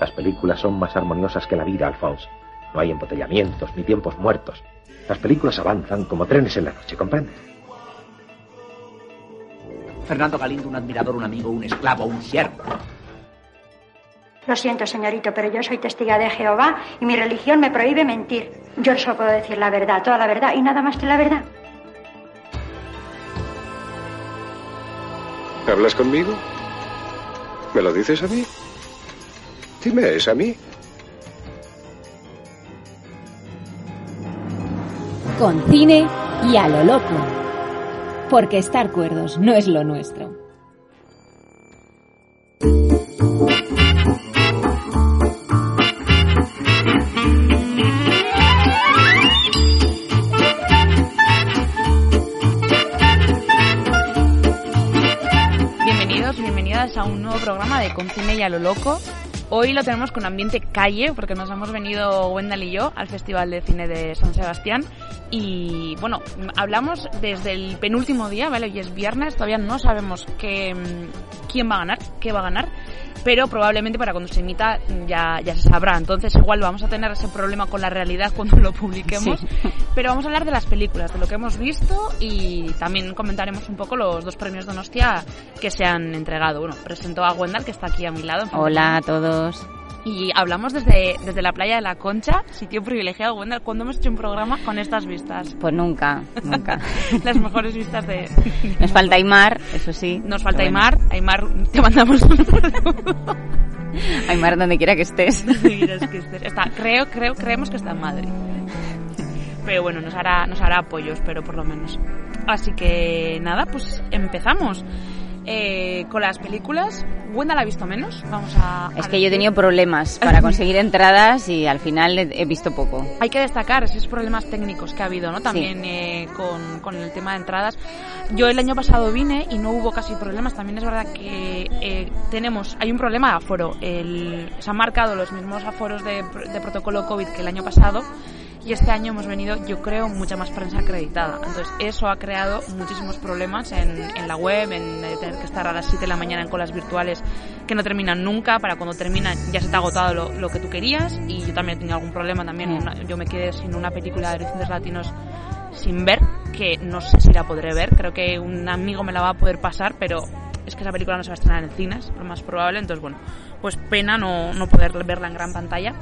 Las películas son más armoniosas que la vida, Alphonse. No hay embotellamientos ni tiempos muertos. Las películas avanzan como trenes en la noche, ¿comprendes? Fernando Galindo, un admirador, un amigo, un esclavo, un siervo. Lo siento, señorito, pero yo soy testiga de Jehová y mi religión me prohíbe mentir. Yo solo puedo decir la verdad, toda la verdad y nada más que la verdad. ¿Hablas conmigo? ¿Me lo dices a mí? Dime, ¿es a mí? Con cine y a lo loco. Porque estar cuerdos no es lo nuestro. Bienvenidos, bienvenidas a un nuevo programa de Con Cine y a lo loco. Hoy lo tenemos con ambiente calle, porque nos hemos venido Wendell y yo al Festival de Cine de San Sebastián. Y bueno, hablamos desde el penúltimo día, ¿vale? Hoy es viernes, todavía no sabemos qué, quién va a ganar, qué va a ganar pero probablemente para cuando se emita ya, ya se sabrá. Entonces igual vamos a tener ese problema con la realidad cuando lo publiquemos. Pero vamos a hablar de las películas, de lo que hemos visto y también comentaremos un poco los dos premios de Donostia que se han entregado. Bueno, presento a Wendell que está aquí a mi lado. Hola a todos. Y hablamos desde, desde la playa de la Concha, sitio privilegiado. Wendell, ¿cuándo hemos hecho un programa con estas vistas? Pues nunca, nunca. Las mejores vistas de... Nos falta Aymar, eso sí. Nos falta Aymar. Aymar, te mandamos. Aymar, donde quiera que estés. Que. Está, creo, creo, creemos que está en Madrid. Pero bueno, nos hará, nos hará apoyo, espero por lo menos. Así que nada, pues empezamos. Eh, con las películas. Wenda la ha visto menos. Vamos a. Es que yo he tenido problemas para conseguir entradas y al final he visto poco. Hay que destacar esos problemas técnicos que ha habido, ¿no? También sí. eh, con, con, el tema de entradas. Yo el año pasado vine y no hubo casi problemas. También es verdad que eh, tenemos. Hay un problema de aforo. El, se han marcado los mismos aforos de, de protocolo COVID que el año pasado y este año hemos venido, yo creo, mucha más prensa acreditada. Entonces, eso ha creado muchísimos problemas en, en la web, en tener que estar a las 7 de la mañana en colas virtuales que no terminan nunca. Para cuando terminan ya se te ha agotado lo, lo que tú querías. Y yo también he tenido algún problema también. Una, yo me quedé sin una película de horizontes latinos sin ver, que no sé si la podré ver. Creo que un amigo me la va a poder pasar, pero es que esa película no se va a estrenar en cines, lo más probable. Entonces, bueno, pues pena no, no poder verla en gran pantalla.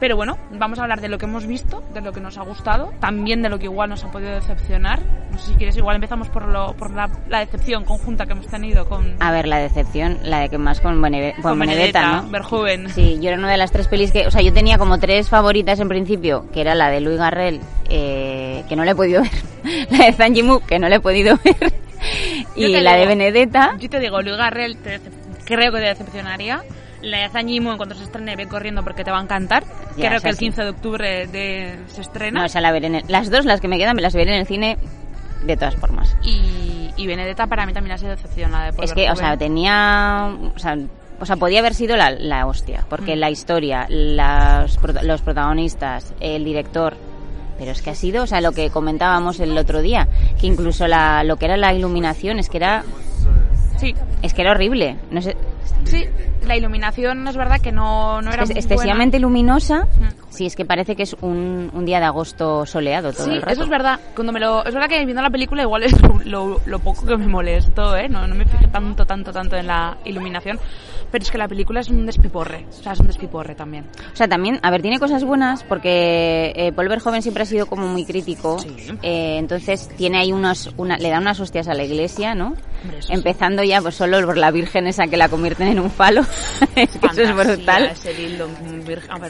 Pero bueno, vamos a hablar de lo que hemos visto, de lo que nos ha gustado, también de lo que igual nos ha podido decepcionar. No sé si quieres, igual empezamos por, lo, por la, la decepción conjunta que hemos tenido con... A ver, la decepción, la de que más con, Beneve, con, con Benedetta, Benedetta, ¿no? Verjoven. Sí, yo era una de las tres pelis que... O sea, yo tenía como tres favoritas en principio, que era la de Louis Garrel, eh, que no le he podido ver, la de Zhang Yimou, que no le he podido ver, y la digo, de Benedetta... Yo te digo, Louis Garrel te creo que te decepcionaría la de Zañimo en cuanto se estrene ve corriendo porque te va a encantar. Ya, Creo que el sí. 15 de octubre de, se estrena. No, esa la veré en el, las dos, las que me quedan, me las veré en el cine de todas formas. Y, y Benedetta para mí también ha sido decepción la de Es que, o sea, tenía... O sea, o sea, podía haber sido la, la hostia, porque mm. la historia, las, los protagonistas, el director, pero es que ha sido, o sea, lo que comentábamos el otro día, que incluso la, lo que era la iluminación, es que era... Sí. Es que era horrible. No sé, Sí, la iluminación es verdad que no, no era es muy excesivamente buena. luminosa. Sí, es que parece que es un, un, día de agosto soleado todo sí, el rato. eso es verdad. Cuando me lo, es verdad que viendo la película igual es lo, lo poco que me molestó, ¿eh? No, no me fijé tanto, tanto, tanto en la iluminación. Pero es que la película es un despiporre. O sea, es un despiporre también. O sea, también, a ver, tiene cosas buenas porque eh, Paul Verhoeven siempre ha sido como muy crítico. Sí. Eh, entonces tiene ahí unos, una, le da unas hostias a la iglesia, ¿no? Hombre, Empezando ya pues solo por la virgen esa que la convierten en un falo. es que eso es brutal.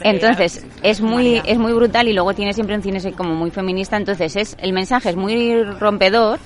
Entonces, es muy, es muy brutal y luego tiene siempre un cine como muy feminista. Entonces, es el mensaje es muy rompedor.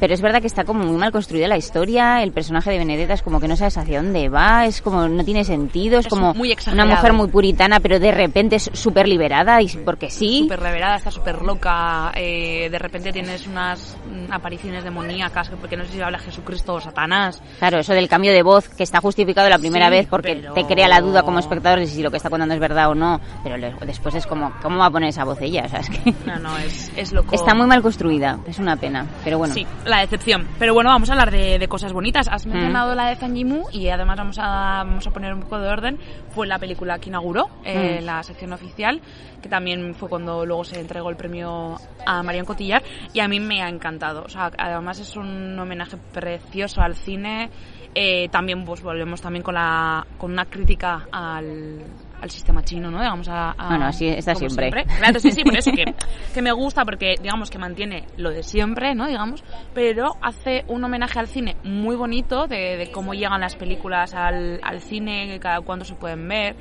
Pero es verdad que está como muy mal construida la historia, el personaje de Benedetta es como que no sabes hacia dónde va, es como no tiene sentido, es, es como muy una mujer muy puritana, pero de repente es súper liberada y porque sí. Súper liberada, está súper loca, eh, de repente tienes unas apariciones demoníacas, porque no sé si habla Jesucristo o Satanás. Claro, eso del cambio de voz que está justificado la primera sí, vez porque pero... te crea la duda como espectador de si lo que está contando es verdad o no, pero después es como, ¿cómo va a poner esa voz ella? O sea, es que no, no, es, es loco. Está muy mal construida, es una pena, pero bueno. Sí, la decepción. Pero bueno, vamos a hablar de, cosas bonitas. Has mm. mencionado la de Zanjimu y además vamos a, vamos a poner un poco de orden. Fue la película que inauguró eh, mm. la sección oficial, que también fue cuando luego se entregó el premio a Marion Cotillar y a mí me ha encantado. O sea, además es un homenaje precioso al cine. Eh, también pues volvemos también con, la, con una crítica al al sistema chino, ¿no? Digamos a, bueno, así está siempre. Claro, sí, sí, por eso que, que, me gusta porque digamos que mantiene lo de siempre, ¿no? Digamos, pero hace un homenaje al cine muy bonito de, cómo llegan las películas al, al cine, cada cuándo se pueden ver.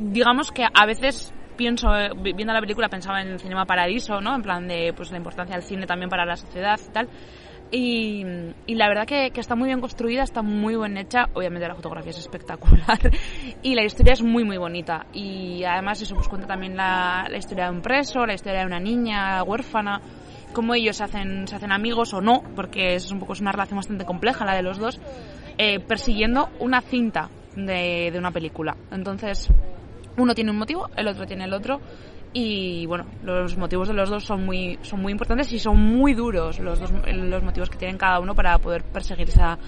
Digamos que a veces pienso, viendo la película pensaba en el Cinema Paradiso, ¿no? En plan de pues la importancia del cine también para la sociedad y tal. Y, la verdad que, está muy bien construida, está muy bien hecha. Obviamente la fotografía es espectacular y la historia es muy, muy bonita. Y además eso pues cuenta también la, historia de un preso, la historia de una niña huérfana, cómo ellos se hacen, se hacen amigos o no, porque es un poco es una relación bastante compleja la de los dos, eh, persiguiendo una cinta de, de una película. Entonces, uno tiene un motivo, el otro tiene el otro y bueno, los motivos de los dos son muy, son muy importantes y son muy duros los, dos, los motivos que tienen cada uno para poder perseguir esa,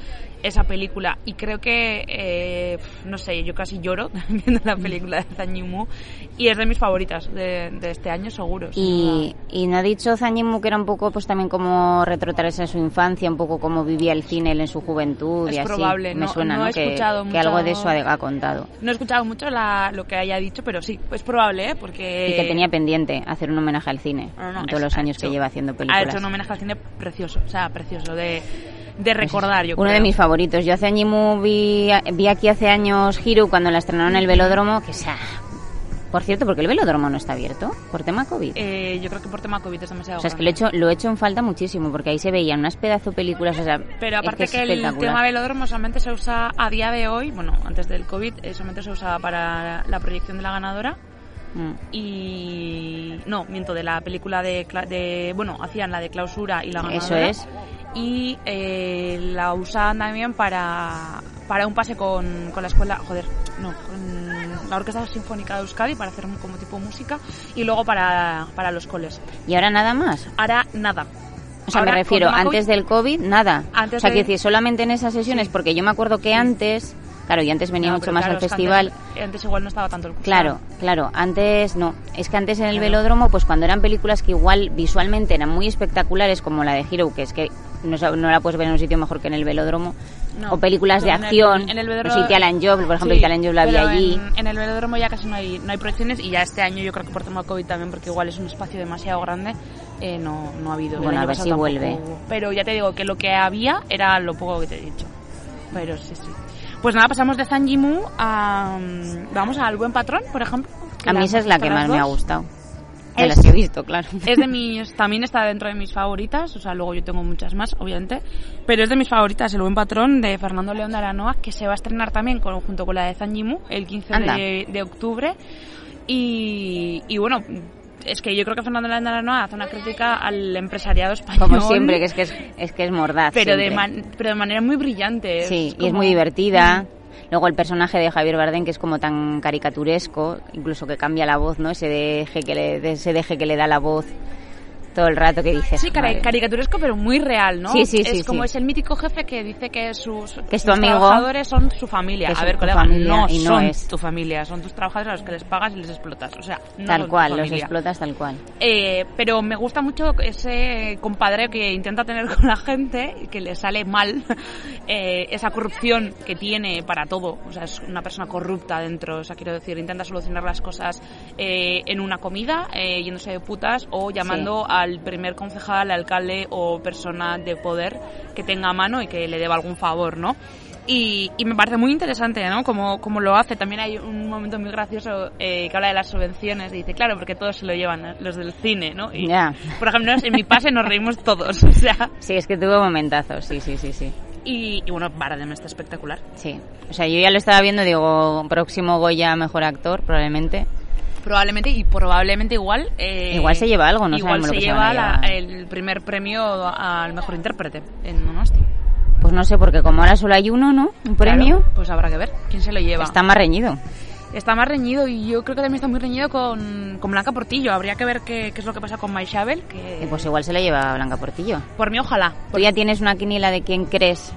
esa película. Y creo que, eh, no sé, yo casi lloro viendo la película de Zhang y es de mis favoritas de, de este año, seguro. Y, y no ha dicho Zhang Yimou que era un poco, pues también como retrotraerse en su infancia, un poco como vivía el cine en su juventud es y probable, así. Me no, suena, no He que, escuchado que algo de eso ha, contado. No he escuchado mucho la, lo que haya dicho, pero sí, es probable, ¿eh? Porque... Tenía pendiente hacer un homenaje al cine en todos los años que lleva haciendo películas. Ha hecho un homenaje al cine precioso, o sea, precioso, de de recordar, yo Uno de mis favoritos. Yo hace años vi, vi aquí hace años Hiro cuando la estrenaron en el velódromo, que sea... Por cierto, porque el velódromo no está abierto por tema COVID. Eh, yo creo que por tema COVID es demasiado. O sea, es que lo he hecho, lo he hecho en falta muchísimo porque ahí se veían unas pedazo películas. O sea, Pero aparte que, el tema velódromo solamente se usa a día de hoy, bueno, antes del COVID, eh, solamente se usaba para la proyección de la ganadora. Mm. Y no, miento, de la película de, de, Bueno, hacían la de clausura y la ganadora. Eso es y eh, la usaban también para, para un pase con, con la escuela, joder, no, con la Orquesta Sinfónica de Euskadi para hacer como tipo música y luego para, para los coles. ¿Y ahora nada más? Ahora nada. O sea, me refiero, antes del COVID, nada. Antes o sea, que decir, solamente en esas sesiones, porque yo me acuerdo que antes Claro, y antes venía mucho más al festival. Antes, igual no estaba tanto el Claro, claro, antes no. Es que antes en el velódromo, pues cuando eran películas que igual visualmente eran muy espectaculares, como la de Hero, que es que no, no la puedes ver en un sitio mejor que en el velódromo, o películas de acción, en el, velódromo, o Italian Job, por ejemplo, Italian Job la vi allí. En, el velódromo ya casi no hay, no hay proyecciones y ya este año yo creo que por tema COVID también, porque igual es un espacio demasiado grande, eh, no, no ha habido. Bueno, a ver si vuelve. Pero ya te digo que lo que había era lo poco que te he dicho. Pero sí, sí. Pues nada, pasamos de Zanjimu a... Vamos al Buen Patrón, por ejemplo. A mí esa es la que más me ha gustado. De las que he visto, claro. Es de mis, también está dentro de mis favoritas, o sea, luego yo tengo muchas más, obviamente, pero es de mis favoritas, El Buen Patrón, de Fernando León de Aranoa, que se va a estrenar también con, junto con la de Zanjimu el 15 de, de, octubre. Y, y bueno, es que yo creo que Fernando Aranoa hace una crítica al empresariado español. Como siempre, que es que es, es, que es mordaz. Pero de, pero de manera muy brillante. Sí, y es muy divertida. Luego el personaje de Javier Bardem, que es como tan caricaturesco, incluso que cambia la voz, ¿no? Ese deje que le, ese deje que le da la voz todo el rato que dices. Sí, caricaturesco, pero muy real, ¿no? Sí, sí, sí. Es como es el mítico jefe que dice que sus, que es tu amigo, trabajadores son su familia. a ver, colega, no, y no son es. tu familia, son tus trabajadores a los que les pagas y les explotas. O sea, no Tal cual, los explotas tal cual. Eh, pero me gusta mucho ese compadre que intenta tener con la gente y que le sale mal eh, esa corrupción que tiene para todo. O sea, es una persona corrupta dentro. O sea, quiero decir, intenta solucionar las cosas eh, en una comida, eh, yéndose de putas o llamando a al primer concejal, alcalde o persona de poder que tenga a mano y que le deba algún favor, ¿no? Y, me parece muy interesante, ¿no? Como, como lo hace. También hay un momento muy gracioso eh, que habla de las subvenciones y dice, claro, porque todos se lo llevan, ¿eh? los del cine, ¿no? Y, Por ejemplo, en mi pase nos reímos todos, o sea... Sí, es que tuvo momentazos, sí, sí, sí, sí. Y, y bueno, Baradem está espectacular. Sí. O sea, yo ya lo estaba viendo, digo, próximo Goya mejor actor, probablemente probablemente y probablemente igual eh, igual se lleva algo no igual se lleva el primer premio al mejor intérprete en Donosti pues no sé porque como ahora solo hay uno no un premio pues habrá que ver quién se lo lleva está más reñido Está más reñido y yo creo que también está muy reñido con, con Blanca Portillo. Habría que ver qué, qué es lo que pasa con Maishabel. Que... Pues igual se lo lleva Blanca Portillo. Por mí, ojalá. ¿Tú ya tienes una quiniela de quién crees?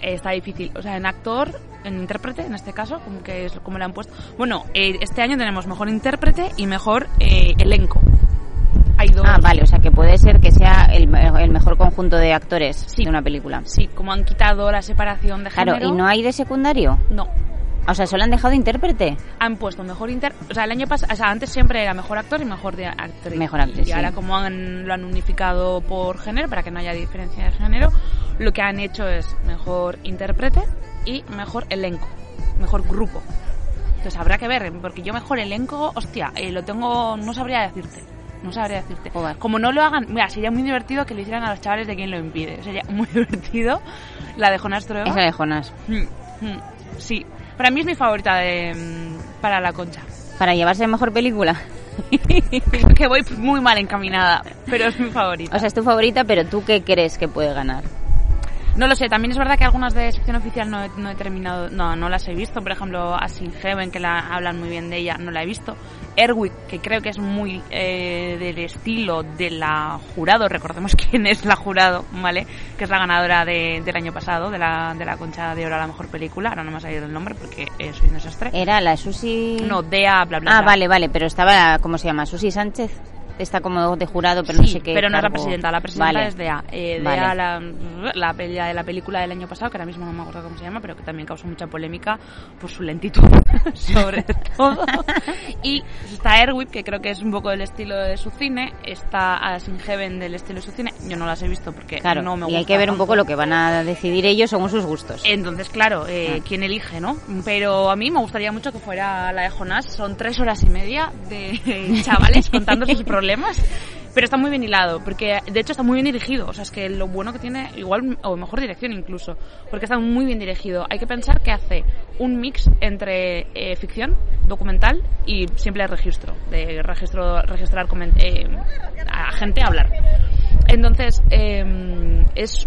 Está difícil. O sea, en actor, en intérprete, en este caso, como que es como le han puesto. Bueno, eh, este año tenemos mejor intérprete y mejor eh, elenco. Hay dos. Ah, vale, o sea que puede ser que sea el, el mejor conjunto de actores de una película. Sí, como han quitado la separación de género. Claro, ¿y no hay de secundario? No. O sea, solo han dejado intérprete. Han puesto mejor inter... O sea, el año pasado... O sea, antes siempre era mejor actor y mejor de actriz. Mejor actriz, Y ahora como han, lo han unificado por género, para que no haya diferencia de género, lo que han hecho es mejor intérprete y mejor elenco. Mejor grupo. Entonces habrá que ver, porque yo mejor elenco, hostia, eh, lo tengo... No sabría decirte. No sabría decirte. Joder. Como no lo hagan... Mira, sería muy divertido que lo hicieran a los chavales de quien lo impide. Sería muy divertido. La de Jonas Trueba. Esa de Jonas. Mm, mm, Sí, para mí es mi favorita de, mm, para la concha. Para llevarse mejor película. que voy muy mal encaminada, pero es mi favorita. O sea, es tu favorita, pero ¿tú qué crees que puede ganar? No lo sé, también es verdad que algunas de sección oficial no he, no he terminado, no, no las he visto. Por ejemplo, Asin Heaven, que la hablan muy bien de ella, no la he visto. Erwick, que creo que es muy eh, del estilo de la jurado, recordemos quién es la jurado, ¿vale? Que es la ganadora de- del año pasado, de la, de la concha de oro a la mejor película. Ahora no me ha salido el nombre porque eh, soy un desastre. Era la Susi... No, Dea, bla, bla, Ah, bla. vale, vale, pero estaba, ¿cómo se llama? Susi Sánchez. Está como de jurado, pero no sé qué. pero no es la cargo. presidenta, la presidenta Vale. es DEA. Eh, Vale. DEA, la, la, de la película del año pasado, que ahora mismo no me acuerdo cómo se llama, pero que también causó mucha polémica por su lentitud, sobre todo. Y está Erwin, que creo que es un poco del estilo de su cine, está As in Heaven del estilo de su cine, yo no las he visto porque Claro, no me y hay gusta que ver un poco lo que van a decidir ellos según sus gustos. Entonces, claro, eh, Ah. quién elige, ¿no? Pero a mí me gustaría mucho que fuera la de Jonás. Son tres horas y media de chavales contando sus problemas. Pero está muy bien hilado, porque de hecho está muy bien dirigido. O sea, es que lo bueno que tiene, igual, o mejor dirección incluso, porque está muy bien dirigido. Hay que pensar que hace un mix entre eh, ficción, documental y simple registro, de registro, registrar eh, a gente a hablar. Entonces, eh, es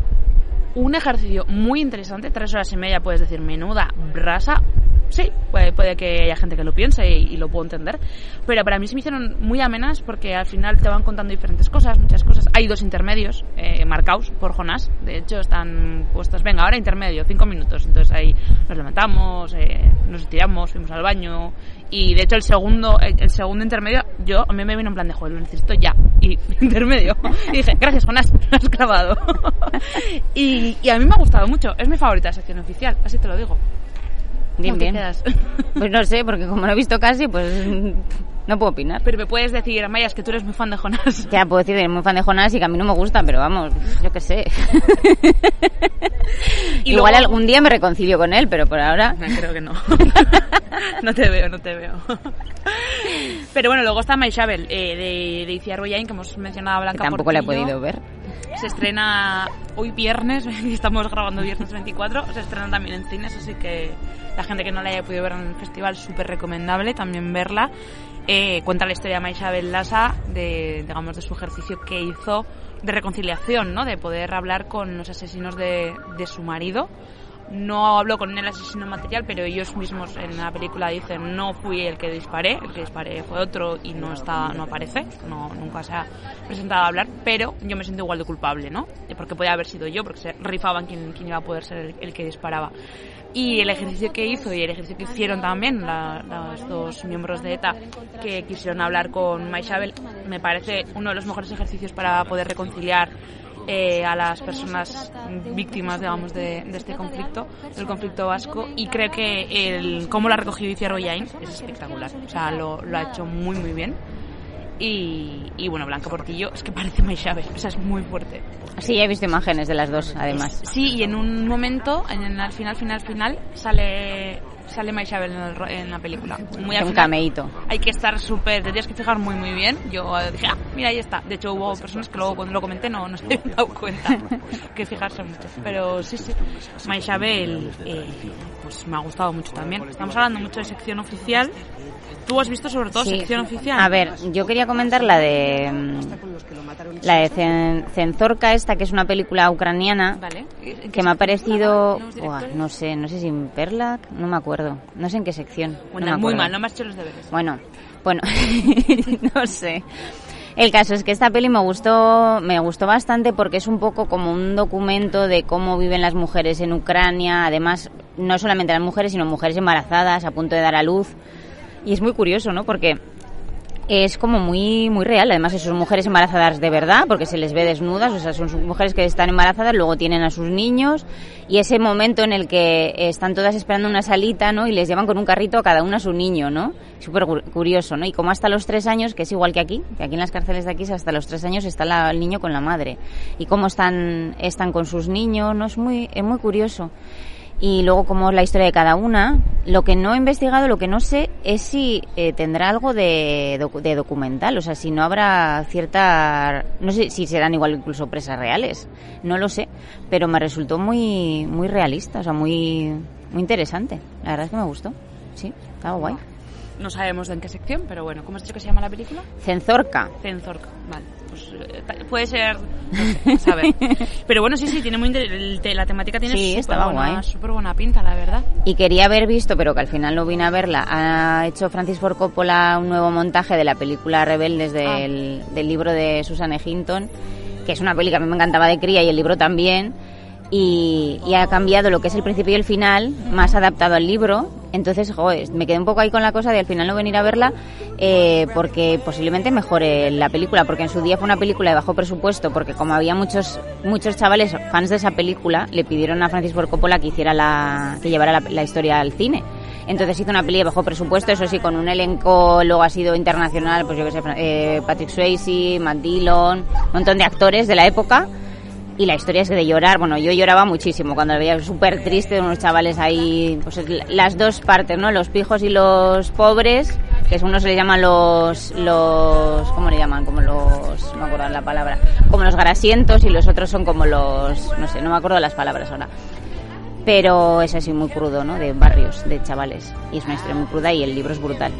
un ejercicio muy interesante, tres horas y media, puedes decir, menuda brasa. Sí, puede, que haya gente que lo piense y, lo puedo entender, pero para mí se me hicieron muy amenas porque al final te van contando diferentes cosas, muchas cosas. Hay dos intermedios eh, marcados por Jonás, de hecho están puestos, venga, ahora intermedio, cinco minutos. Entonces ahí nos levantamos, eh, nos estiramos, fuimos al baño y de hecho el segundo, el, el segundo intermedio, yo a mí me vino en plan de joder, lo necesito ya. Y intermedio. Y dije, gracias Jonás, lo has clavado. y, y a mí me ha gustado mucho, es mi favorita sección oficial, así te lo digo. Bien. Pues no sé, porque como no he visto casi, pues no puedo opinar. Pero me puedes decir, Amaya, es que tú eres muy fan de Jonás. Ya puedo decir que soy muy fan de Jonás y que a mí no me gusta, pero vamos, yo qué sé. Y Igual luego- algún día me reconcilio con él, pero por ahora... No, creo que no. no te veo, no te veo. Pero bueno, luego está My Shovel, eh, de, de Iciar Boyain, que hemos mencionado a que Blanca tampoco la he Portillo. podido ver. Se estrena hoy viernes, estamos grabando viernes 24, se estrena también en cines, así que la gente que no la haya podido ver en el festival, súper recomendable también verla. Eh, cuenta la historia de Maisabel Lassa, de, digamos, de su ejercicio que hizo de reconciliación, ¿no? De poder hablar con los asesinos de, de su marido. No habló con el asesino material, pero ellos mismos en la película dicen no fui el que disparé, el que disparé fue otro y no está, no aparece, no, nunca se ha presentado a hablar, pero yo me siento igual de culpable, ¿no? Porque podía haber sido yo, porque se rifaban quién, quién iba a poder ser el, que disparaba. Y el ejercicio que hizo y el ejercicio que hicieron también los dos miembros de ETA que quisieron hablar con Maishabel me parece uno de los mejores ejercicios para poder reconciliar eh, a las personas víctimas, digamos, de, de este conflicto, del conflicto vasco, y creo que el cómo lo ha recogido Iciar Yain es espectacular. O sea, lo, lo ha hecho muy, muy bien. Y, y bueno, Blanca Portillo es que parece Maishabel, o sea, es muy fuerte. Sí, ya he visto imágenes de las dos, además. Sí, y en un momento, en el final, final, final, sale sale Maishabel en, el en la película. Muy al Un final. cameíto. Hay que estar súper, te tienes que fijar muy muy bien. Yo eh, dije, ah, mira, ahí está. De hecho, hubo personas que luego cuando lo comenté no, no se habían dado cuenta. que fijarse mucho. Pero sí, sí. Maishabel, eh, pues me ha gustado mucho también. Estamos hablando mucho de sección oficial. Tú has visto sobre todo Sí. sección oficial. A ver, yo quería comentar la de mm, la de Cenzorca esta, que es una película ucraniana, que me ha parecido, no sé, no sé si en Perlac, no me acuerdo, no sé en qué sección. Bueno, muy mal, no me has hecho los deberes. Bueno, bueno, no sé. El caso es que esta peli me gustó, me gustó bastante porque es un poco como un documento de cómo viven las mujeres en Ucrania, además no solamente las mujeres, sino mujeres embarazadas a punto de dar a luz. Y es muy curioso, ¿no? Porque es como muy muy real. Además, son mujeres embarazadas de verdad, porque se les ve desnudas, o sea, son mujeres que están embarazadas, luego tienen a sus niños, y ese momento en el que están todas esperando una salita, ¿no? Y les llevan con un carrito a cada una a su niño, ¿no? Súper curioso, ¿no? Y como hasta los tres años, que es igual que aquí, que aquí en las cárceles de aquí hasta los tres años está el niño con la madre. Y cómo están, están con sus niños, ¿no? Es muy, es muy curioso y luego como es la historia de cada una. Lo que no he investigado, lo que no sé es si eh, tendrá algo de, de, documental, o sea, si no habrá cierta, no sé si serán igual incluso presas reales, no lo sé, pero me resultó muy muy realista, o sea, muy muy interesante. La verdad es que me gustó, sí, estaba guay. No sabemos de en qué sección, pero bueno, ¿cómo has dicho que se llama la película? Cenzorca. Cenzorca, vale. Pues eh, puede ser, Pero bueno, sí, sí, tiene muy la temática tiene sí, súper buena, buena pinta, la verdad. Y quería haber visto, pero que al final no vine a verla. Ha hecho Francis Ford Coppola un nuevo montaje de la película Rebeldes del, ah. del libro de Susan Hinton, que es una peli que a mí me encantaba de cría y el libro también y, ha cambiado lo que es el principio y el final, más adaptado al libro. Entonces, joder, me quedé un poco ahí con la cosa de al final no venir a verla eh, porque posiblemente mejore la película, porque en su día fue una película de bajo presupuesto, porque como había muchos muchos chavales fans de esa película, le pidieron a Francis Ford Coppola que hiciera la que llevara la, historia al cine. Entonces hizo una peli de bajo presupuesto, eso sí, con un elenco, luego ha sido internacional, pues yo que sé, eh, Patrick Swayze, Matt Dillon, un montón de actores de la época y la historia es de llorar. Bueno, yo lloraba muchísimo cuando lo veía súper triste, unos chavales ahí, pues las dos partes, ¿no? Los pijos y los pobres, que uno se le llaman los, los, ¿cómo le llaman? Como los, no me acuerdo la palabra, como los grasientos y los otros son como los, no sé, no me acuerdo las palabras ahora. Pero es así muy crudo, ¿no? De barrios, de chavales. Y es una historia muy cruda y el libro es brutal.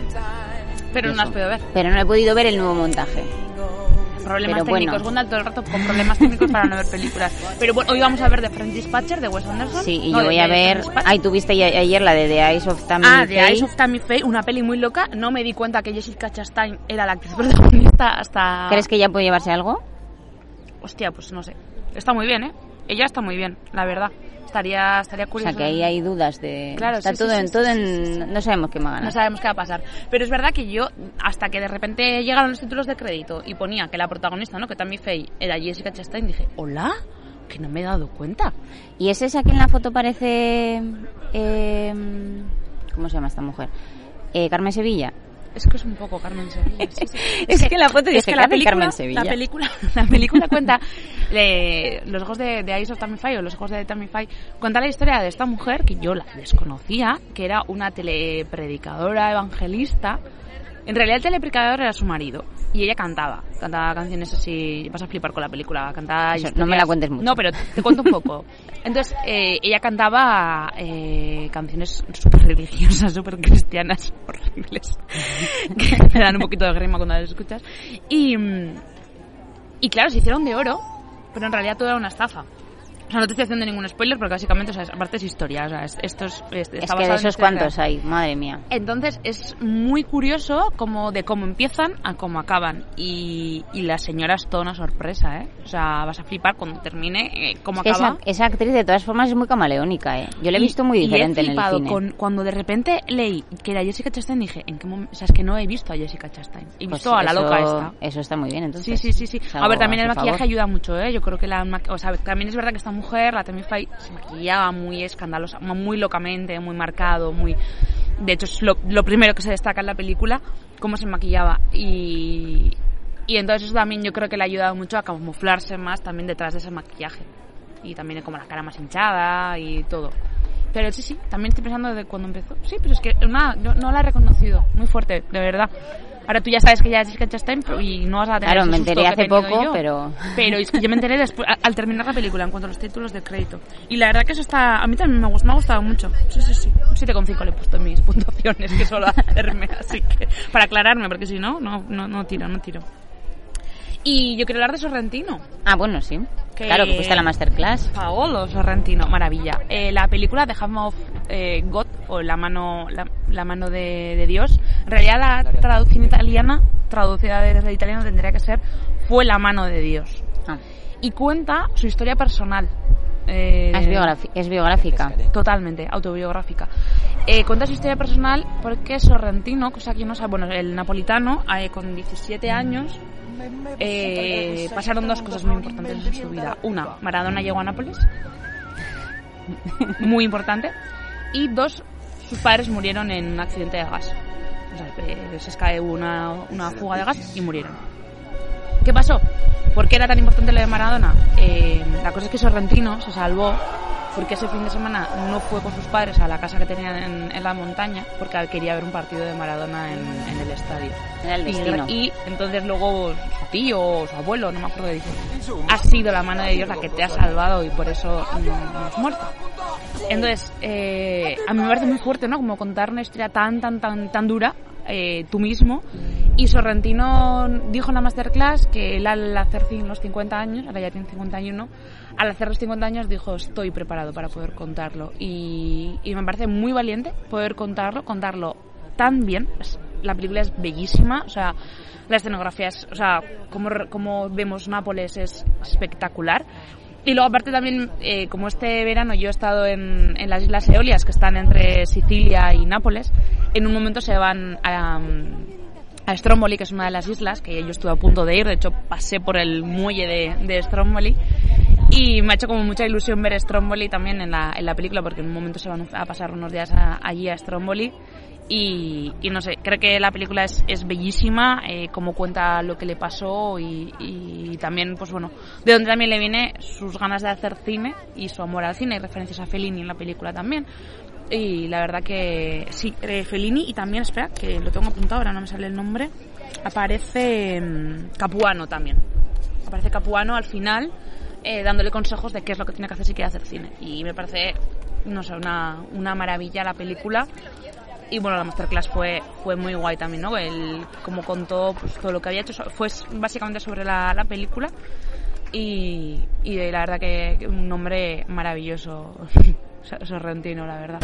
Pero no has podido ver. Pero no he podido ver el nuevo montaje problemas técnicos. Bueno. todo el rato con problemas técnicos para no ver películas. Pero bueno, hoy vamos a ver The Friend Dispatcher de Wes Anderson. Sí, y yo voy a ver. Ay, tuviste ayer la de The Eyes of Tammy Ah, The Eyes of Tammy Faye, una peli muy loca. No me di cuenta que Jessica Chastain era la actriz protagonista hasta. ¿Crees que ella puede llevarse algo? Hostia, pues no sé. Está muy bien, ¿eh? Ella está muy bien, la verdad estaría, estaría curioso. O sea, que ahí hay dudas de... Claro, Está todo, en, todo en... No sabemos qué va a No sabemos qué va a pasar. Pero es verdad que yo, hasta que de repente llegaron los títulos de crédito y ponía que la protagonista, ¿no? Que también Faye era Jessica Chastain, dije, ¿hola? Que no me he dado cuenta. ¿Y es esa que en la foto parece... Eh, ¿Cómo se llama esta mujer? Eh, Carmen Sevilla. Es que es un poco Carmen Sevilla. es, que, la foto es que la película, Carmen Sevilla. La película, la película cuenta los ojos de, de Eyes of Tamify o los ojos de Tamify cuenta la historia de esta mujer que yo la desconocía, que era una telepredicadora evangelista en realidad el telepredicador era su marido y ella cantaba, cantaba canciones así, vas a flipar con la película, cantaba... no me la cuentes mucho. No, pero te cuento un poco. Entonces, eh, ella cantaba eh, canciones súper religiosas, súper cristianas, horribles, que me dan un poquito de grima cuando las escuchas. Y, y claro, se hicieron de oro, pero en realidad todo era una estafa. O sea, no te estoy haciendo ningún spoiler porque básicamente, o sea, aparte es historia, o sea, esto es... es que de esos cuantos hay, madre mía. Entonces es muy curioso como de cómo empiezan a cómo acaban y, y la señora es toda una sorpresa, ¿eh? O sea, vas a flipar cuando termine eh, cómo acaba. Esa, actriz de todas formas es muy camaleónica, ¿eh? Yo la he visto muy diferente en el cine. Con, cuando de repente leí que era Jessica Chastain dije, ¿en qué momento? O sea, es que no he visto a Jessica Chastain. He pues visto a la loca esta. Eso está muy bien, entonces. Sí, sí, sí. sí. A ver, también el maquillaje ayuda mucho, ¿eh? Yo creo que la... O sea, también es verdad que mujer, la Tammy Faye, se maquillaba muy escandalosa, muy locamente, muy marcado, muy... De hecho, es lo, primero que se destaca en la película, cómo se maquillaba. Y, y entonces eso también yo creo que le ha ayudado mucho a camuflarse más también detrás de ese maquillaje. Y también como la cara más hinchada y todo. Pero sí, sí, también estoy pensando desde cuando empezó. Sí, pero es que una, no la he reconocido. Muy fuerte, de verdad. Ahora tú ya sabes que ya es Chastain y no vas a tener Claro, me enteré hace poco, pero... Pero yo me enteré después, al terminar la película, en cuanto a los títulos de crédito. Y la verdad que eso está... A mí también me, me ha gustado mucho. Sí, sí, sí. Un 7,5 le he puesto en mis puntuaciones, que solo hacerme. Así que, para aclararme, porque si no, no, no, no tiro, no tiro. Y yo quiero hablar de Sorrentino. Ah, bueno, sí. Claro, que fuiste a la masterclass. Paolo Sorrentino, maravilla. Eh, la película The Hand of eh, God, o La mano, la, mano de, Dios, en realidad la traducción italiana, traducida desde el italiano, tendría que ser Fue la mano de Dios. Ah. Y cuenta su historia personal. Eh, es, biográfica. Totalmente, autobiográfica. Eh, cuenta su historia personal porque Sorrentino, cosa que no sabe, bueno, el napolitano, con 17 años, eh, pasaron dos cosas muy importantes en su vida. Una, Maradona llegó a Nápoles, muy importante. Y dos, sus padres murieron en un accidente de gas. O sea, se cae una, una fuga de gas y murieron. ¿Qué pasó? ¿Por qué era tan importante lo de Maradona? Eh, la cosa es que Sorrentino se salvó porque ese fin de semana no fue con sus padres a la casa que tenían en, la montaña porque quería ver un partido de Maradona en, el estadio. Era el destino. Y, entonces luego su tío o su abuelo, no me acuerdo, dice, ha sido la mano de Dios la que te ha salvado y por eso no, has muerto. Entonces, eh, a mí me parece muy fuerte, ¿no? Como contar una historia tan, tan, tan, tan dura eh, tú mismo. Y Sorrentino dijo en la masterclass que él al hacer los 50 años, ahora ya tiene 51, al hacer los 50 años dijo estoy preparado para poder contarlo. Y, me parece muy valiente poder contarlo, contarlo tan bien. la película es bellísima, o sea, la escenografía es, o sea, como, como vemos Nápoles es espectacular. Y luego aparte también, eh, como este verano yo he estado en, en, las Islas Eolias, que están entre Sicilia y Nápoles, en un momento se van a, a Stromboli, que es una de las islas, que yo estuve a punto de ir, de hecho pasé por el muelle de, de Stromboli, y me ha hecho como mucha ilusión ver Stromboli también en la, en la película, porque en un momento se van a pasar unos días allí a Stromboli. Y, no sé, creo que la película es, bellísima, eh, como cuenta lo que le pasó y, y, también, pues bueno, de donde también le viene sus ganas de hacer cine y su amor al cine, y referencias a Fellini en la película también. Y la verdad que sí, eh, Fellini y también, espera, que lo tengo apuntado, ahora no me sale el nombre, aparece mm, Capuano también. Aparece Capuano al final eh, dándole consejos de qué es lo que tiene que hacer si quiere hacer cine. Y me parece, no sé, una, una maravilla la película y bueno, la masterclass fue, fue muy guay también, ¿no? El, como contó pues, todo lo que había hecho, fue básicamente sobre la, la película y, y la verdad que un nombre maravilloso, Sorrentino, la verdad.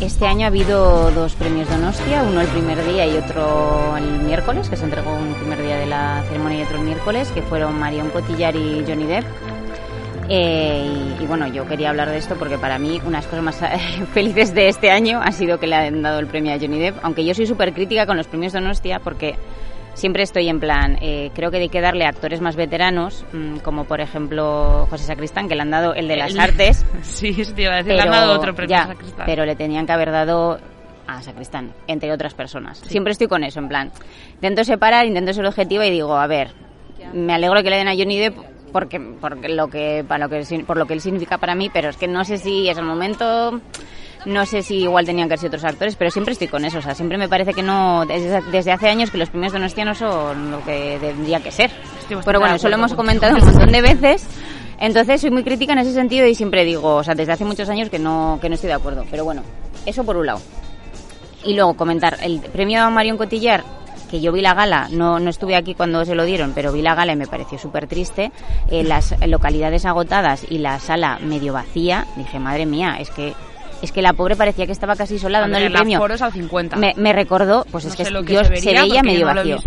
Este año ha habido dos premios Donostia, uno el primer día y otro el miércoles, que se entregó un primer día de la ceremonia y otro el miércoles, que fueron Marion Cotillard y Johnny Depp. Eh, y, bueno, yo quería hablar de esto porque para mí unas cosas más felices de este año ha sido que le han dado el premio a Johnny Depp, aunque yo soy súper crítica con los premios Donostia porque siempre estoy en plan, eh, creo que hay que darle a actores más veteranos, mm, como por ejemplo José Sacristán, que le han dado el de las artes. Sí, sí, te iba a decir, le han dado otro premio a Sacristán. Pero le tenían que haber dado a Sacristán, entre otras personas. Siempre estoy con eso, en plan, intento separar, intento ser objetiva y digo, a ver, me alegro que le den a Johnny Depp porque, porque lo que, para lo que, por lo que él significa para mí, pero es que no sé si es el momento no sé si igual tenían que ser otros actores, pero siempre estoy con eso. O sea, siempre me parece que no. Desde, hace años que los premios Donostia no son lo que tendría que ser. Pero bueno, eso lo hemos comentado un montón de veces. Entonces soy muy crítica en ese sentido y siempre digo, o sea, desde hace muchos años que no, que no estoy de acuerdo. Pero bueno, eso por un lado. Y luego comentar, el premio a Marion Cotillar, que yo vi la gala, no, no estuve aquí cuando se lo dieron, pero vi la gala y me pareció súper triste. Eh, las localidades agotadas y la sala medio vacía, dije, madre mía, es que es que la pobre parecía que estaba casi sola dando el premio. al 50. Me, me recordó, pues es que, yo se, veía medio vacío.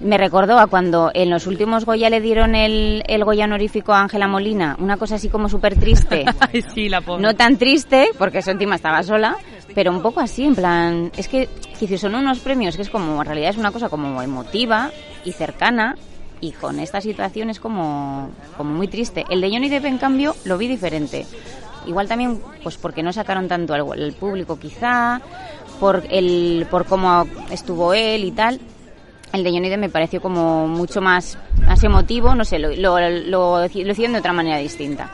Me recordó a cuando en los últimos Goya le dieron el, el Goya honorífico a Ángela Molina, una cosa así como súper triste. sí, la pobre. No tan triste, porque eso encima estaba sola, pero un poco así, en plan, es que si son unos premios que es como, en realidad es una cosa como emotiva y cercana, y con esta situación es como, como muy triste. El de Johnny Depp, en cambio, lo vi diferente. Igual también, pues porque no sacaron tanto al, público quizá, por, el, por cómo estuvo él y tal. El de Johnny Depp me pareció como mucho más, más emotivo, no sé, lo, lo, lo, hicieron de otra manera distinta.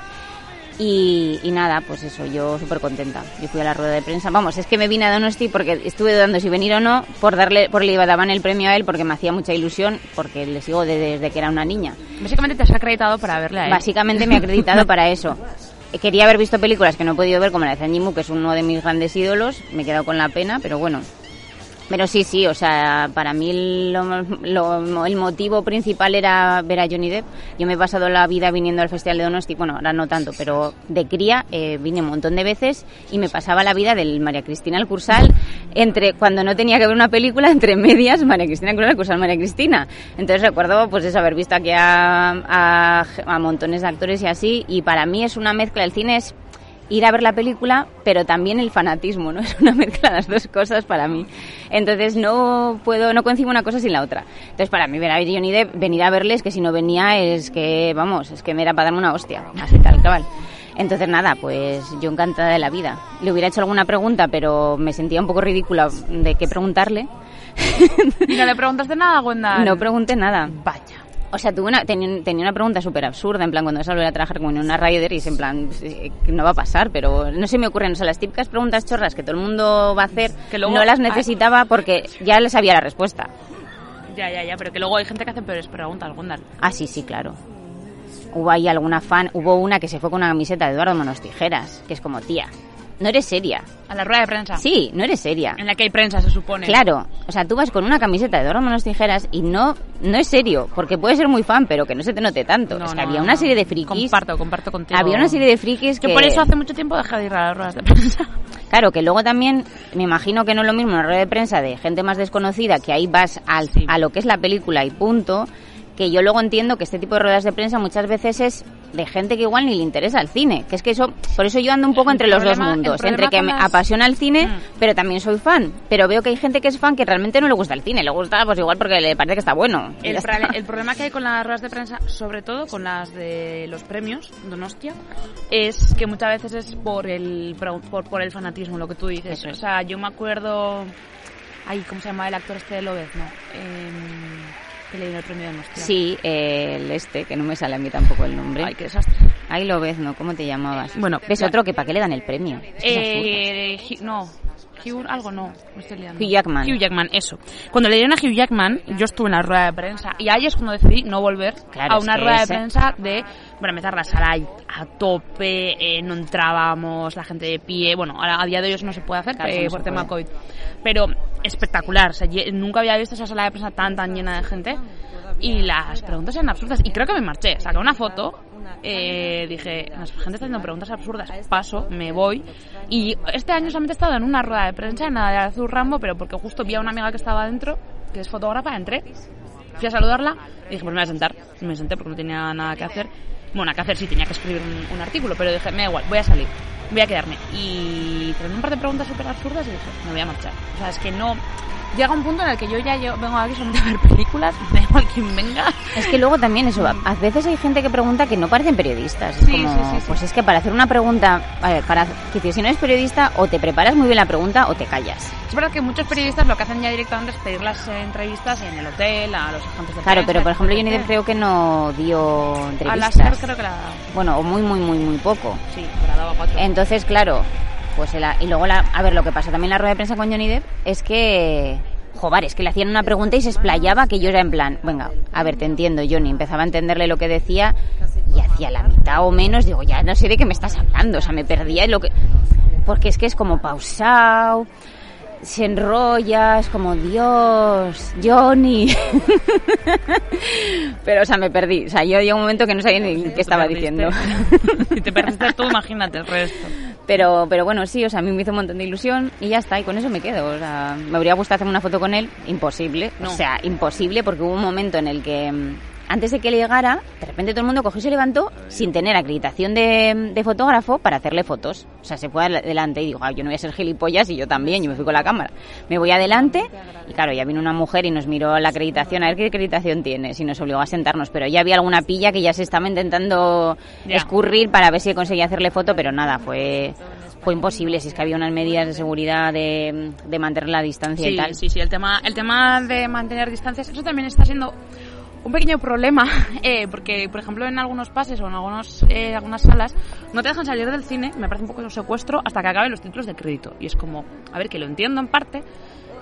Y, nada, pues eso, yo súper contenta. Yo fui a la rueda de prensa. Vamos, es que me vine a Donosti porque estuve dudando si venir o no por darle, por le daban el premio a él porque me hacía mucha ilusión, porque le sigo desde, que era una niña. Básicamente te has acreditado para verle a él. Básicamente me he acreditado para eso. quería haber visto películas que no he podido ver, como la de Zanjimu, que es uno de mis grandes ídolos. Me he quedado con la pena, pero bueno, pero sí, sí, o sea, para mí lo, el motivo principal era ver a Johnny Depp. Yo me he pasado la vida viniendo al Festival de Donosti, bueno, ahora no tanto, pero de cría eh, vine un montón de veces y me pasaba la vida del María Cristina al Cursal, entre cuando no tenía que ver una película, entre medias, María Cristina Cursal, Cursal María Cristina. Entonces recuerdo, pues eso, haber visto aquí a, a, a montones de actores y así, y para mí es una mezcla, el cine es ir a ver la película, pero también el fanatismo, ¿no? Es una mezcla de las dos cosas para mí. Entonces no puedo, no concibo una cosa sin la otra. Entonces para mí ver a Johnny Depp, venir a verles, que si no venía es que, vamos, es que me era para darme una hostia, así tal cabal. Entonces nada, pues yo encantada de la vida. Le hubiera hecho alguna pregunta, pero me sentía un poco ridícula de qué preguntarle. ¿Y no le preguntaste nada, Gwenda? No pregunté nada. Vaya. O sea, tuve una, tenía, una pregunta súper absurda, en plan, cuando vas a volver a trabajar como en una radio de y en plan, no va a pasar, pero no se me ocurren, o sea, las típicas preguntas chorras que todo el mundo va a hacer, que no las necesitaba porque ya le sabía la respuesta. Ya, ya, ya, pero que luego hay gente que hace peores preguntas, Gundal. Ah, sí, sí, claro. Hubo ahí alguna fan, hubo una que se fue con una camiseta de Eduardo Manos Tijeras, que es como, tía, no eres seria. A la rueda de prensa. Sí, no eres seria. En la que hay prensa, se supone. Claro. O sea, tú vas con una camiseta de oro manos tijeras y no, no es serio, porque puedes ser muy fan, pero que no se te note tanto. es que había una serie de frikis. Comparto, comparto contigo. Había una serie de frikis que... Por eso hace mucho tiempo dejé de ir a las ruedas de prensa. Claro, que luego también, me imagino que no es lo mismo una rueda de prensa de gente más desconocida, que ahí vas al, a lo que es la película y punto, que yo luego entiendo que este tipo de ruedas de prensa muchas veces es de gente que igual ni le interesa el cine, que es que eso, por eso yo ando un poco entre los dos mundos, entre que me apasiona el cine, mm. pero también soy fan, pero veo que hay gente que es fan que realmente no le gusta el cine, le gusta pues igual porque le parece que está bueno. El, problema que hay con las ruedas de prensa, sobre todo con las de los premios, Donostia, es que muchas veces es por el por, por el fanatismo, lo que tú dices. O sea, yo me acuerdo, ay, ¿cómo se llama el actor este de Lobez? No. Eh, que le el premio de Sí, el este, que no me sale a mí tampoco el nombre. Ay, qué desastre. Ahí lo ves, ¿no? ¿Cómo te llamabas? Bueno, ¿ves otro que para qué le dan el premio? Eh, no, Hugh, algo no, estoy liando. Hugh Jackman. Hugh Jackman, eso. Cuando le dieron a Hugh Jackman, yo estuve en la rueda de prensa y ahí es cuando decidí no volver a una rueda de prensa de, bueno, empezar la sala a tope, eh, no entrábamos, la gente de pie, bueno, a, día de hoy eso no se puede hacer eh, por tema COVID. Pero espectacular, o sea, nunca había visto esa sala de prensa tan, tan llena de gente y las preguntas eran absurdas y creo que me marché, saqué una foto eh, dije, la gente está haciendo preguntas absurdas, paso, me voy. Y este año solamente he estado en una rueda de prensa, nada de Azul Rambo, pero porque justo vi a una amiga que estaba dentro, que es fotógrafa, entré, fui a saludarla y dije, pues me voy a sentar. Me senté porque no tenía nada que hacer. Bueno, que hacer sí, tenía que escribir un, artículo, pero dije, me da igual, voy a salir, voy a quedarme. Y tenía un par de preguntas súper absurdas y dije, me voy a marchar. O sea, es que no llega un punto en el que yo ya yo vengo aquí solamente a ver películas, da igual quien venga. Es que luego también eso, a veces hay gente que pregunta que no parecen periodistas. sí, sí, sí, Pues es que para hacer una pregunta, para que si no eres periodista, o te preparas muy bien la pregunta o te callas. Es verdad que muchos periodistas lo que hacen ya directamente es pedir las eh, entrevistas en el hotel, a los agentes de Claro, pero por ejemplo yo ni creo que no dio entrevistas. A las creo que la Bueno, o muy, muy, muy, muy poco. Sí, la daba cuatro. Entonces, claro, pues y luego la, a ver lo que pasa también en la rueda de prensa con Johnny Depp es que joder, es que le hacían una pregunta y se explayaba que yo era en plan, venga, a ver, te entiendo, Johnny, empezaba a entenderle lo que decía y hacía la mitad o menos, digo, ya no sé de qué me estás hablando, o sea, me perdía en lo que... Porque es que es como pausado, se enrolla, es como, Dios, Johnny. Pero, o sea, me perdí. O sea, yo llegó un momento que no sabía ni qué estaba diciendo. si te perdiste tú, imagínate el resto. Pero, pero bueno, sí, o sea, a mí me hizo un montón de ilusión y ya está, y con eso me quedo. O sea, me habría gustado hacer una foto con él, imposible. O sea, imposible porque hubo un momento en el que mm, antes de que le llegara, de repente todo el mundo cogió y se levantó sin tener acreditación de, fotógrafo para hacerle fotos. O sea, se fue adelante y dijo, yo no voy a ser gilipollas y yo también, yo me fui con la cámara. Me voy adelante y claro, ya vino una mujer y nos miró la acreditación, a ver qué acreditación tiene, y nos obligó a sentarnos. Pero ya había alguna pilla que ya se estaba intentando escurrir para ver si conseguía hacerle foto, pero nada, fue fue imposible si es que había unas medidas de seguridad de, mantener la distancia y tal. Sí, sí, el tema, el tema de mantener distancias, eso también está siendo un pequeño problema, eh, porque por ejemplo en algunos pases o en algunos, eh, algunas salas no te dejan salir del cine, me parece un poco un secuestro, hasta que acaben los títulos de crédito. Y es como, a ver, que lo entiendo en parte,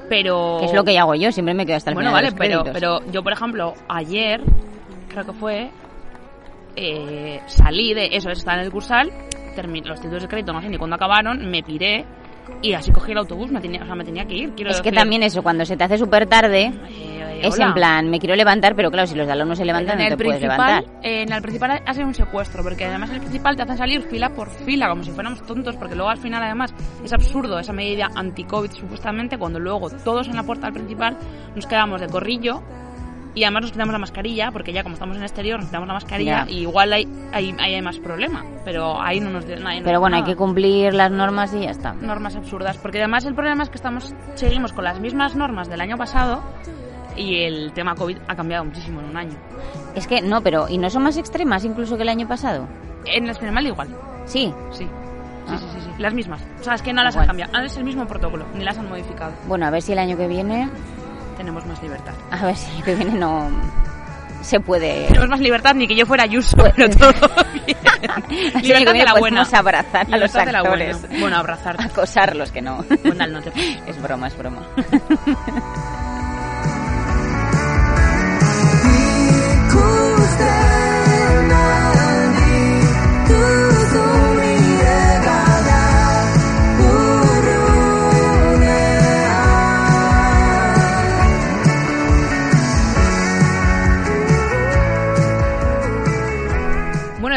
pero... Que es lo que hago yo, siempre me quedo hasta el bueno, final vale, pero, pero yo por ejemplo, ayer, creo que fue, eh, salí de eso, está en el cursal, los títulos de crédito no sé ni cuándo acabaron, me piré y así cogí el autobús, me tenía, o sea, me tenía que ir. Quiero es que también eso, cuando se te hace súper tarde, eh, es en plan, me quiero levantar, pero claro, si los de no se levantan, no te puedes levantar. En el principal ha sido un secuestro, porque además en el principal te hacen salir fila por fila, como si fuéramos tontos, porque luego al final además es absurdo esa medida anti-COVID supuestamente, cuando luego todos en la puerta del principal nos quedamos de corrillo y además nos quitamos la mascarilla, porque ya como estamos en el exterior nos quitamos la mascarilla y igual hay, hay, hay, más problema, pero ahí no nos... pero bueno, hay que cumplir las normas y ya está. Normas absurdas, porque además el problema es que estamos seguimos con las mismas normas del año pasado y el tema COVID ha cambiado muchísimo en un año. Es que no, pero ¿y no son más extremas incluso que el año pasado? En el final igual. Sí. Sí. Sí, sí, sí, las mismas. O sea, es que no las han cambiado. Es el mismo protocolo, ni las han modificado. Bueno, a ver si el año que viene tenemos más libertad. A ver si que viene no se puede. Tenemos más libertad ni que yo fuera Yuso, pues, pero todo bien. libertad de la buena. abrazar a los actores. Bueno, abrazar. Acosarlos, que no. Bueno, no te... Es broma, es broma.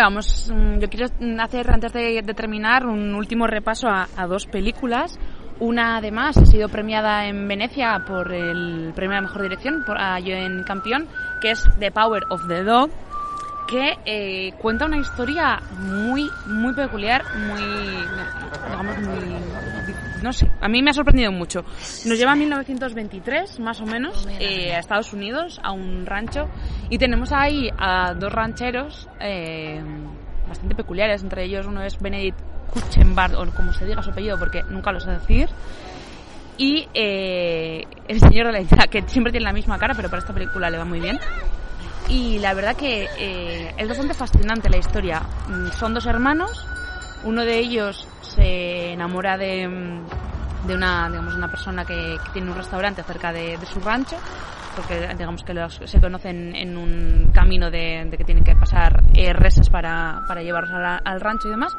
vamos, mm, yo quiero hacer, antes de, terminar, un último repaso a, dos películas. Una, además, ha sido premiada en Venecia por el premio a la mejor dirección, por a Joen Campion, que es The Power of the Dog, que eh, cuenta una historia muy, muy peculiar, muy, digamos, muy, no sé, a mí me ha sorprendido mucho. Nos lleva a 1923, más o menos, eh, a Estados Unidos, a un rancho, y tenemos ahí a dos rancheros eh, bastante peculiares, entre ellos uno es Benedict Kuchenbard, o como se diga su apellido, porque nunca lo sé decir, y el señor de la isla, que siempre tiene la misma cara, pero para esta película le va muy bien. Y la verdad que eh, es bastante fascinante la historia. Mm, son dos hermanos, uno de ellos se enamora de, mm, de una, digamos, una persona que, tiene un restaurante cerca de, su rancho, porque digamos que se conocen en un camino de, que tienen que pasar eh, reses para, para llevarlos al rancho y demás.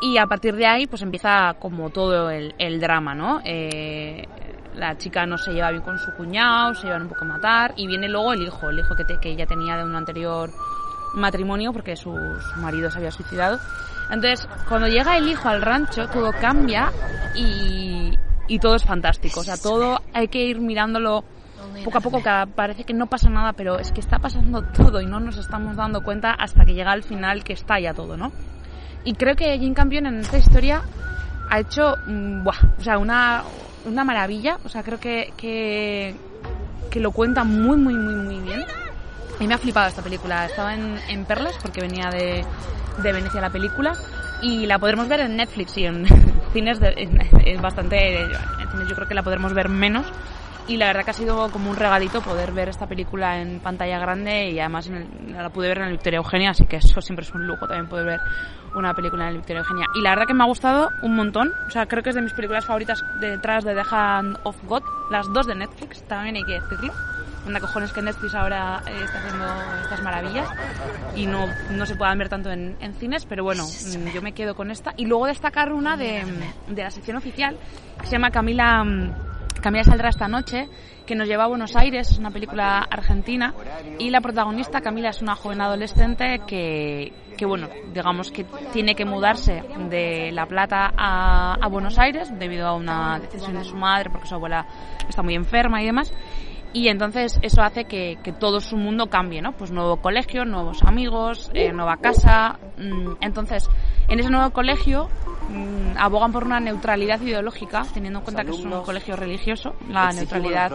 Y a partir de ahí pues empieza como todo el, drama, ¿no? Eh, la chica no se lleva bien con su cuñado, se llevan un poco a matar y viene luego el hijo, el hijo que, que ella tenía de un anterior matrimonio porque su, marido se había suicidado. Entonces, cuando llega el hijo al rancho, todo cambia y, y todo es fantástico. O sea, todo hay que ir mirándolo poco a poco, que parece que no pasa nada, pero es que está pasando todo y no nos estamos dando cuenta hasta que llega al final que está ya todo, ¿no? Y creo que Jim Campion en esta historia ha hecho, mm, buah, o sea, una, una maravilla. O sea, creo que, que, lo cuenta muy, muy, muy, muy bien. Y me ha flipado esta película. Estaba en, en Perlas porque venía de, de Venecia la película y la podremos ver en Netflix y en cines de, bastante yo creo que la podremos ver menos y la verdad que ha sido como un regalito poder ver esta película en pantalla grande y además la pude ver en el Victoria Eugenia así que eso siempre es un lujo también poder ver una película en el Victoria Eugenia. Y la verdad que me ha gustado un montón. O sea, creo que es de mis películas favoritas detrás de The Hand of God. Las dos de Netflix, también hay que decirlo. Una cojones que Netflix ahora eh, está haciendo estas maravillas y no, no se puedan ver tanto en, cines, pero bueno, mm, yo me quedo con esta. Y luego destacar una de, de la sección oficial que se llama Camila mm, Camila saldrá esta noche, que nos lleva a Buenos Aires, es una película argentina, y la protagonista, Camila, es una joven adolescente que, que bueno, digamos que tiene que mudarse de La Plata a, a Buenos Aires debido a una decisión de su madre, porque su abuela está muy enferma y demás, y entonces eso hace que, que, todo su mundo cambie, ¿no? Pues nuevo colegio, nuevos amigos, eh, nueva casa. Mm, entonces, en ese nuevo colegio mm, abogan por una neutralidad ideológica, teniendo en cuenta que es un colegio religioso. La neutralidad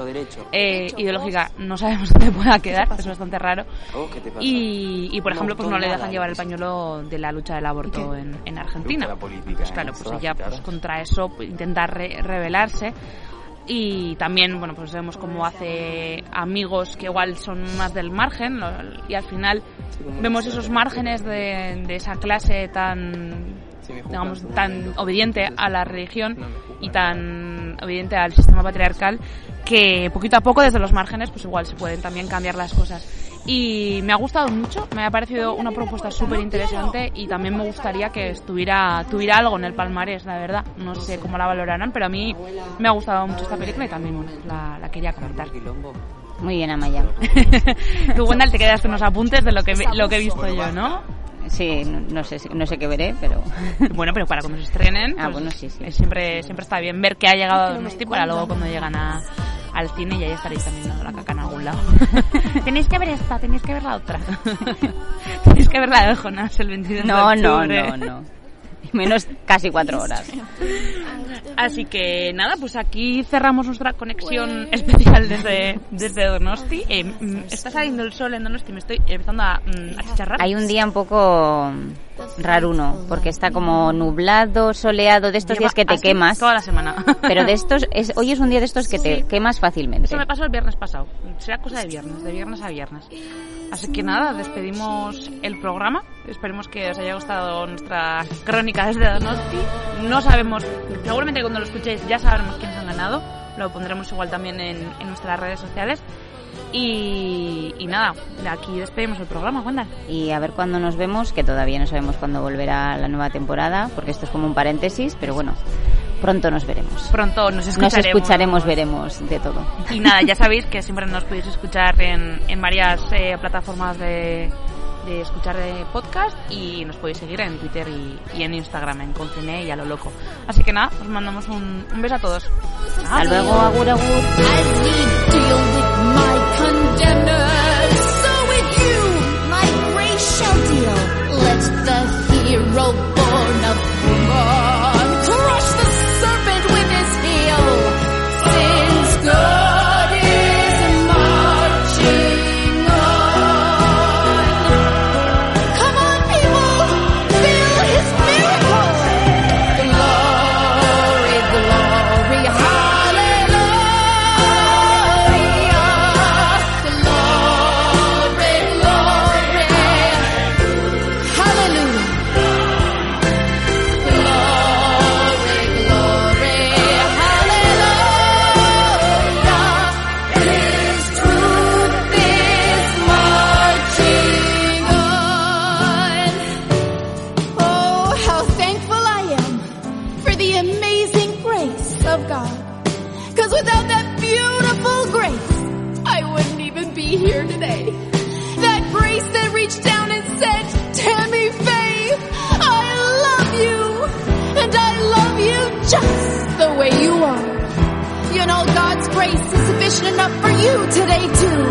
eh, ideológica no sabemos dónde pueda quedar, es bastante raro. Oh, y, y, por ejemplo, pues no le dejan llevar el pañuelo de la lucha del aborto en, en Argentina. Pues claro, pues ella pues contra eso pues, intenta rebelarse y también bueno pues vemos cómo hace amigos que igual son más del margen y al final vemos esos márgenes de, de esa clase tan digamos tan obediente a la religión y tan obediente al sistema patriarcal que poquito a poco desde los márgenes pues igual se pueden también cambiar las cosas y me ha gustado mucho, me ha parecido una propuesta súper interesante y también me gustaría que estuviera tuviera algo en el palmarés, la verdad. No sé cómo la valorarán, pero a mí me ha gustado mucho esta película y también la, la quería comentar. Muy bien, Amaya. Tú, Wendell, te quedas con unos apuntes de lo que, lo que he visto yo, ¿no? Sí, no, sé, no sé qué veré, pero... Bueno, pero para cuando se estrenen, ah, pues bueno, sí, sí. siempre, siempre está bien ver que ha llegado a tipo para luego cuando llegan a, al cine y ahí estaréis también dando la caca en algún lado. tenéis que ver esta, tenéis que ver la otra. tenéis que ver la de Jonas el 22 no, de octubre. No, no, no menos casi cuatro horas. Así que nada, pues aquí cerramos nuestra conexión especial desde, desde Donosti. Eh, mm, está saliendo el sol en Donosti, me estoy empezando a, mm, a chicharrar. Hay un día un poco raruno, porque está como nublado, soleado, de estos días que te quemas. Toda la semana. Pero de estos, es, hoy es un día de estos que te quemas fácilmente. Eso me pasó el viernes pasado. Será cosa de viernes, de viernes a viernes. Así que nada, despedimos el programa. Esperemos que os haya gustado nuestra crónica desde Donosti. No sabemos, seguramente cuando lo escuchéis ya sabremos quiénes han ganado. Lo pondremos igual también en, en nuestras redes sociales. Y, y, nada, de aquí despedimos el programa, Wanda. Y a ver cuándo nos vemos, que todavía no sabemos cuándo volverá la nueva temporada, porque esto es como un paréntesis, pero bueno, pronto nos veremos. Pronto nos escucharemos. Nos escucharemos, veremos de todo. Y nada, ya sabéis que siempre nos podéis escuchar en, en varias eh, plataformas de, de escuchar de podcast y nos podéis seguir en Twitter y, y en Instagram, en Concine y a lo loco. Así que nada, os mandamos un, un beso a todos. Hasta luego, agur agur. God's grace is sufficient enough for you today too.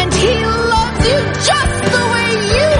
And He loves you just the way you